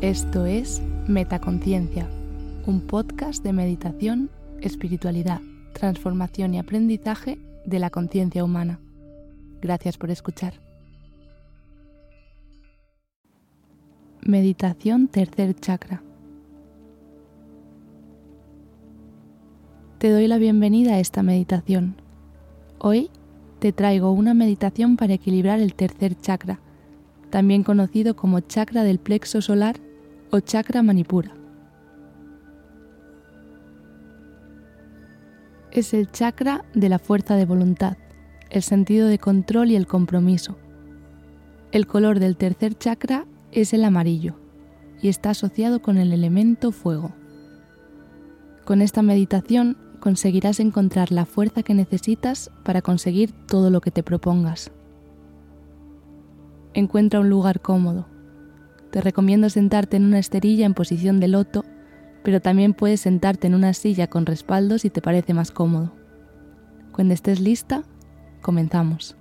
Esto es Metaconciencia, un podcast de meditación, espiritualidad, transformación y aprendizaje de la conciencia humana. Gracias por escuchar. Meditación tercer chakra. Te doy la bienvenida a esta meditación. Hoy te traigo una meditación para equilibrar el tercer chakra, también conocido como chakra del plexo solar o chakra manipura. Es el chakra de la fuerza de voluntad, el sentido de control y el compromiso. El color del tercer chakra es el amarillo y está asociado con el elemento fuego. Con esta meditación conseguirás encontrar la fuerza que necesitas para conseguir todo lo que te propongas. Encuentra un lugar cómodo. Te recomiendo sentarte en una esterilla en posición de loto, pero también puedes sentarte en una silla con respaldo si te parece más cómodo. Cuando estés lista, comenzamos.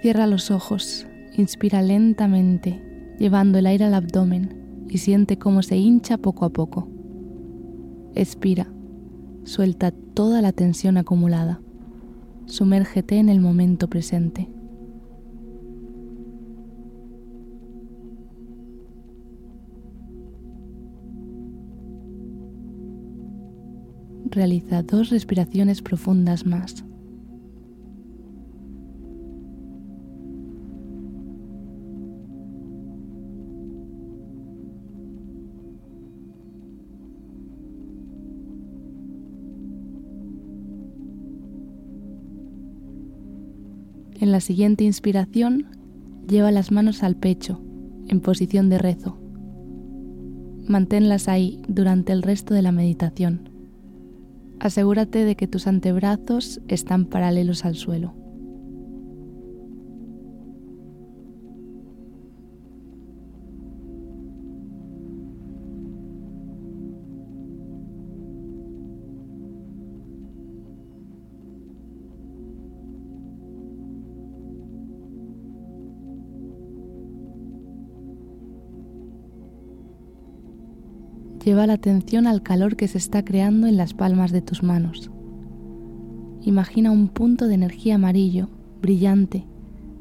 Cierra los ojos, inspira lentamente, llevando el aire al abdomen y siente cómo se hincha poco a poco. Expira, suelta toda la tensión acumulada. Sumérgete en el momento presente. Realiza dos respiraciones profundas más. En la siguiente inspiración, lleva las manos al pecho, en posición de rezo. Manténlas ahí durante el resto de la meditación. Asegúrate de que tus antebrazos están paralelos al suelo. Lleva la atención al calor que se está creando en las palmas de tus manos. Imagina un punto de energía amarillo, brillante,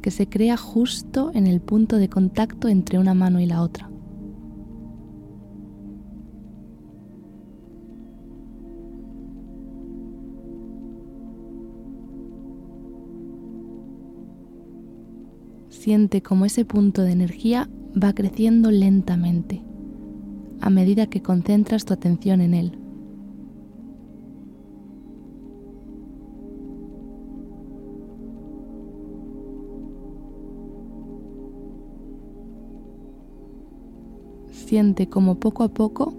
que se crea justo en el punto de contacto entre una mano y la otra. Siente como ese punto de energía va creciendo lentamente a medida que concentras tu atención en él. Siente como poco a poco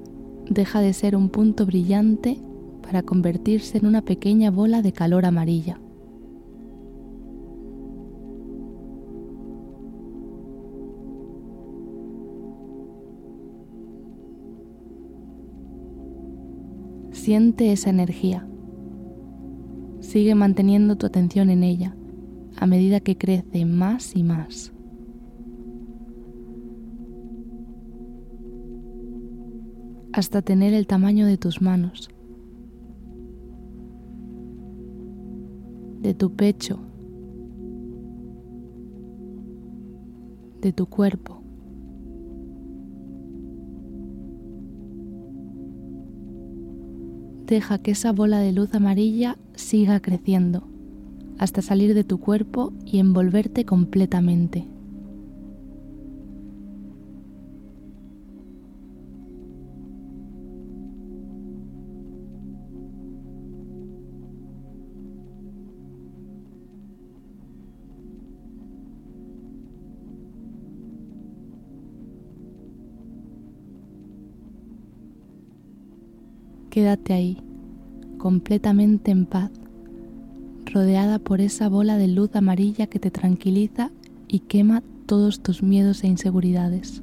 deja de ser un punto brillante para convertirse en una pequeña bola de calor amarilla. Siente esa energía. Sigue manteniendo tu atención en ella a medida que crece más y más. hasta tener el tamaño de tus manos, de tu pecho, de tu cuerpo. Deja que esa bola de luz amarilla siga creciendo hasta salir de tu cuerpo y envolverte completamente. Quédate ahí, completamente en paz, rodeada por esa bola de luz amarilla que te tranquiliza y quema todos tus miedos e inseguridades.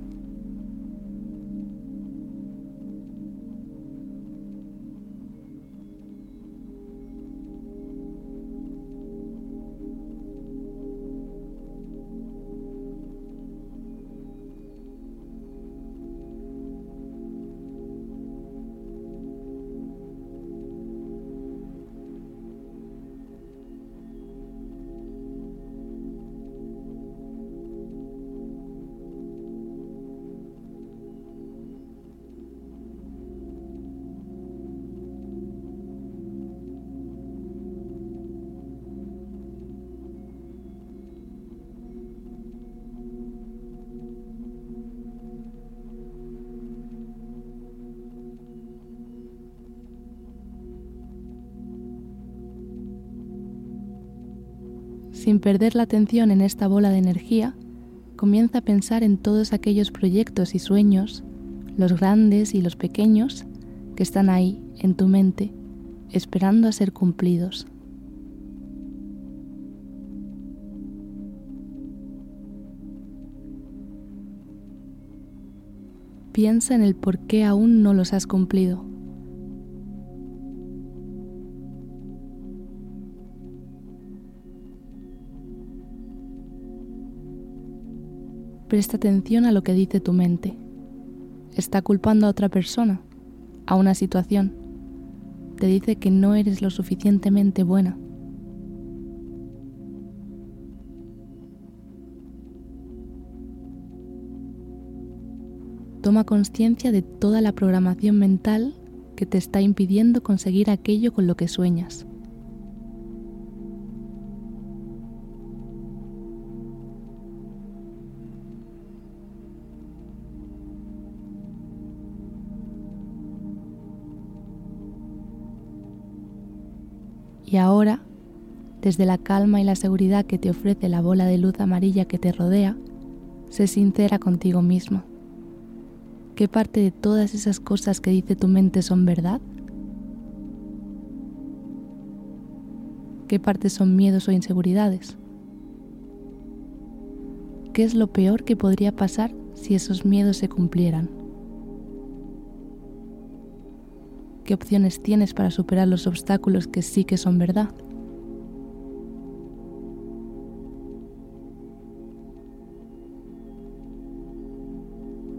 Sin perder la atención en esta bola de energía, comienza a pensar en todos aquellos proyectos y sueños, los grandes y los pequeños, que están ahí, en tu mente, esperando a ser cumplidos. Piensa en el por qué aún no los has cumplido. Presta atención a lo que dice tu mente. Está culpando a otra persona, a una situación. Te dice que no eres lo suficientemente buena. Toma conciencia de toda la programación mental que te está impidiendo conseguir aquello con lo que sueñas. Y ahora, desde la calma y la seguridad que te ofrece la bola de luz amarilla que te rodea, sé sincera contigo mismo. ¿Qué parte de todas esas cosas que dice tu mente son verdad? ¿Qué parte son miedos o inseguridades? ¿Qué es lo peor que podría pasar si esos miedos se cumplieran? ¿Qué opciones tienes para superar los obstáculos que sí que son verdad?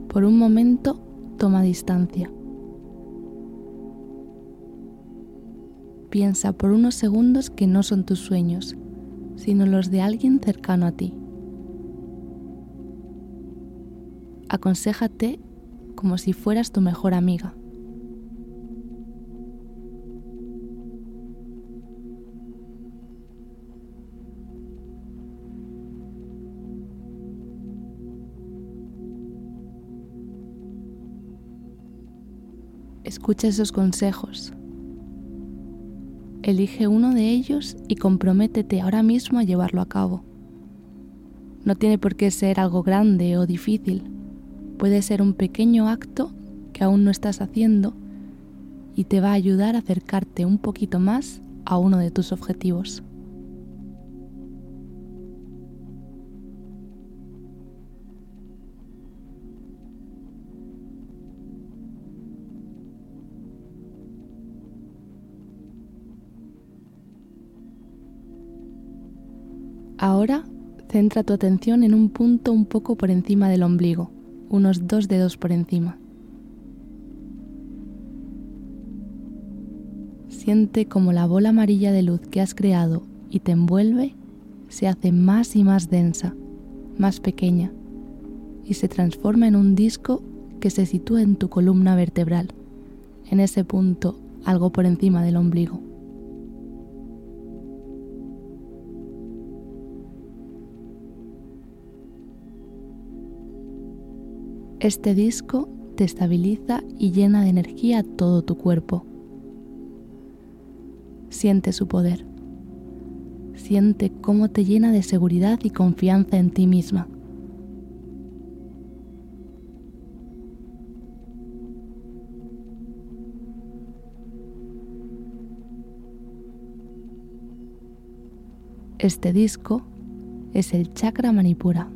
Por un momento, toma distancia. Piensa por unos segundos que no son tus sueños, sino los de alguien cercano a ti. Aconséjate como si fueras tu mejor amiga. Escucha esos consejos. Elige uno de ellos y comprométete ahora mismo a llevarlo a cabo. No tiene por qué ser algo grande o difícil. Puede ser un pequeño acto que aún no estás haciendo y te va a ayudar a acercarte un poquito más a uno de tus objetivos. Ahora centra tu atención en un punto un poco por encima del ombligo, unos dos dedos por encima. Siente como la bola amarilla de luz que has creado y te envuelve se hace más y más densa, más pequeña, y se transforma en un disco que se sitúa en tu columna vertebral, en ese punto algo por encima del ombligo. Este disco te estabiliza y llena de energía todo tu cuerpo. Siente su poder. Siente cómo te llena de seguridad y confianza en ti misma. Este disco es el chakra manipura.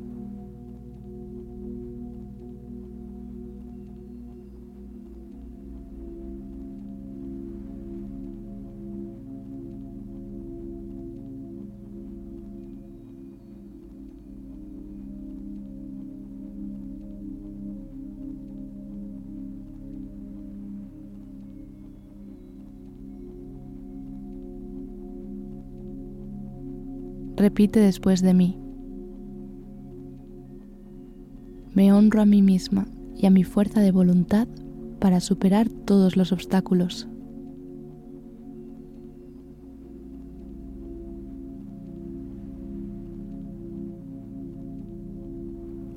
Repite después de mí. Me honro a mí misma y a mi fuerza de voluntad para superar todos los obstáculos.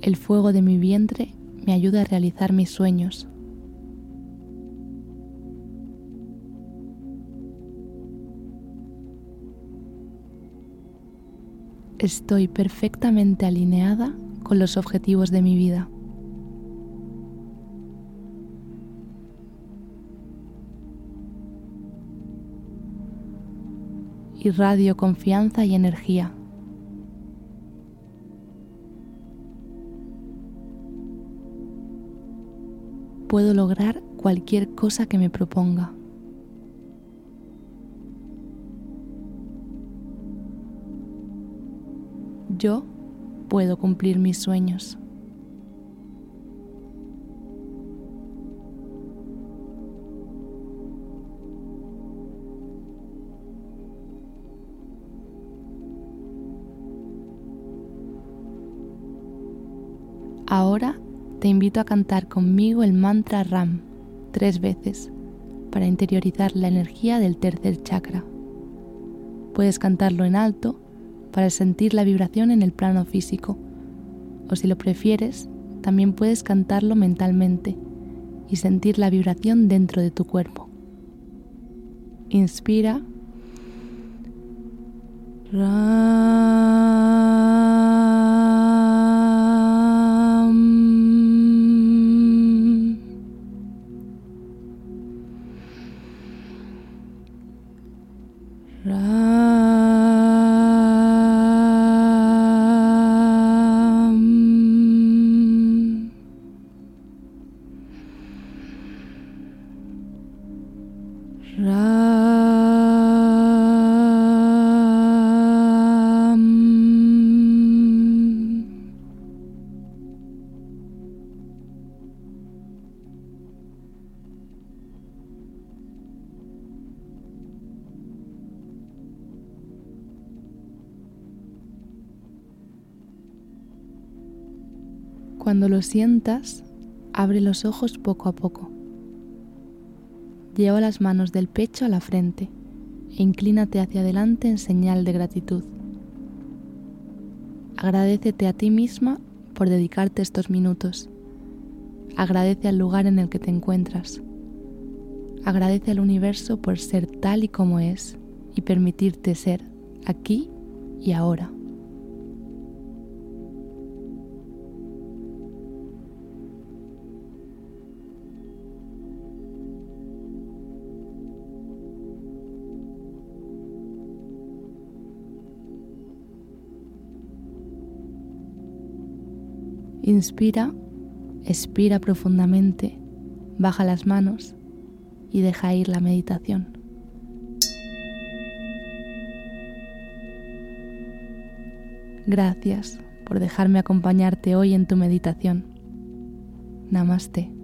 El fuego de mi vientre me ayuda a realizar mis sueños. Estoy perfectamente alineada con los objetivos de mi vida. Irradio confianza y energía. Puedo lograr cualquier cosa que me proponga. Yo puedo cumplir mis sueños. Ahora te invito a cantar conmigo el mantra RAM tres veces para interiorizar la energía del tercer chakra. Puedes cantarlo en alto para sentir la vibración en el plano físico. O si lo prefieres, también puedes cantarlo mentalmente y sentir la vibración dentro de tu cuerpo. Inspira. Cuando lo sientas, abre los ojos poco a poco. Lleva las manos del pecho a la frente e inclínate hacia adelante en señal de gratitud. Agradecete a ti misma por dedicarte estos minutos. Agradece al lugar en el que te encuentras. Agradece al universo por ser tal y como es y permitirte ser aquí y ahora. Inspira, expira profundamente, baja las manos y deja ir la meditación. Gracias por dejarme acompañarte hoy en tu meditación. Namaste.